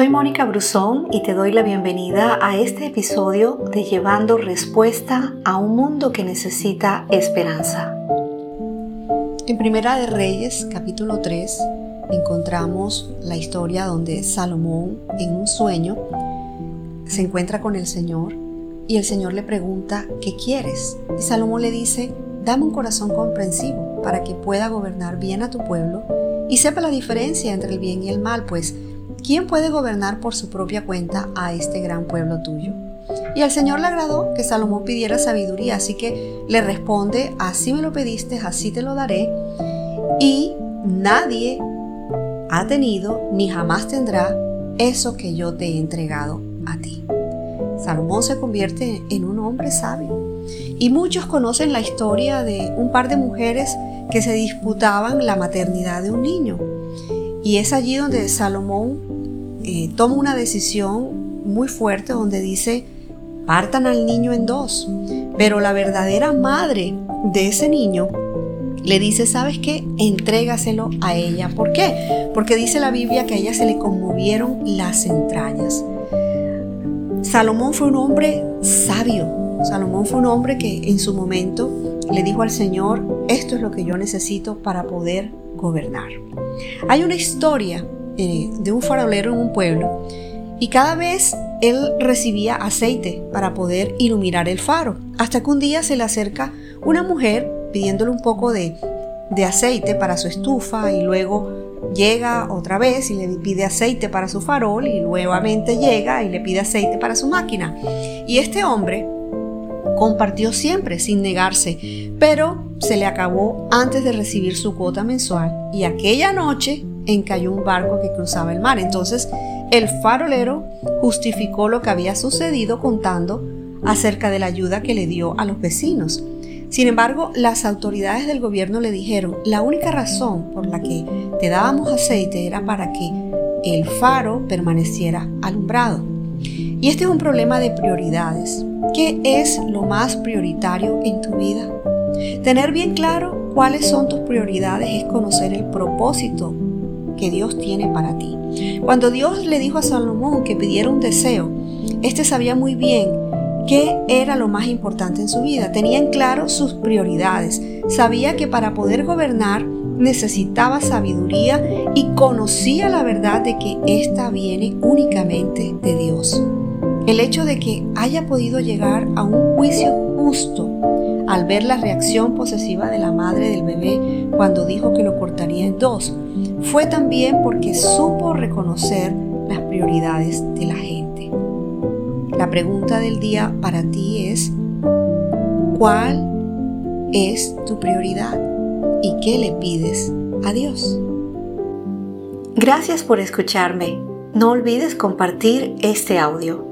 Soy Mónica Brusón y te doy la bienvenida a este episodio de Llevando Respuesta a un mundo que necesita esperanza. En Primera de Reyes, capítulo 3, encontramos la historia donde Salomón, en un sueño, se encuentra con el Señor y el Señor le pregunta, ¿qué quieres? Y Salomón le dice, dame un corazón comprensivo para que pueda gobernar bien a tu pueblo y sepa la diferencia entre el bien y el mal, pues ¿quién puede gobernar por su propia cuenta a este gran pueblo tuyo? Y al Señor le agradó que Salomón pidiera sabiduría, así que le responde, así me lo pediste, así te lo daré. Y nadie ha tenido ni jamás tendrá eso que yo te he entregado a ti. Salomón se convierte en un hombre sabio. Y muchos conocen la historia de un par de mujeres que se disputaban la maternidad de un niño. Y es allí donde Salomón eh, toma una decisión muy fuerte donde dice, partan al niño en dos. Pero la verdadera madre de ese niño le dice, ¿sabes qué? Entrégaselo a ella. ¿Por qué? Porque dice la Biblia que a ella se le conmovieron las entrañas. Salomón fue un hombre sabio. Salomón fue un hombre que en su momento le dijo al Señor, esto es lo que yo necesito para poder gobernar. Hay una historia eh, de un farolero en un pueblo y cada vez él recibía aceite para poder iluminar el faro, hasta que un día se le acerca una mujer pidiéndole un poco de, de aceite para su estufa y luego llega otra vez y le pide aceite para su farol y nuevamente llega y le pide aceite para su máquina. Y este hombre compartió siempre sin negarse, pero se le acabó antes de recibir su cuota mensual y aquella noche encalló un barco que cruzaba el mar. Entonces el farolero justificó lo que había sucedido contando acerca de la ayuda que le dio a los vecinos. Sin embargo, las autoridades del gobierno le dijeron, la única razón por la que te dábamos aceite era para que el faro permaneciera alumbrado. Y este es un problema de prioridades. ¿Qué es lo más prioritario en tu vida? Tener bien claro cuáles son tus prioridades es conocer el propósito que Dios tiene para ti. Cuando Dios le dijo a Salomón que pidiera un deseo, este sabía muy bien qué era lo más importante en su vida. Tenía en claro sus prioridades. Sabía que para poder gobernar necesitaba sabiduría y conocía la verdad de que ésta viene únicamente de Dios. El hecho de que haya podido llegar a un juicio justo al ver la reacción posesiva de la madre del bebé cuando dijo que lo cortaría en dos, fue también porque supo reconocer las prioridades de la gente. La pregunta del día para ti es, ¿cuál es tu prioridad y qué le pides a Dios? Gracias por escucharme. No olvides compartir este audio.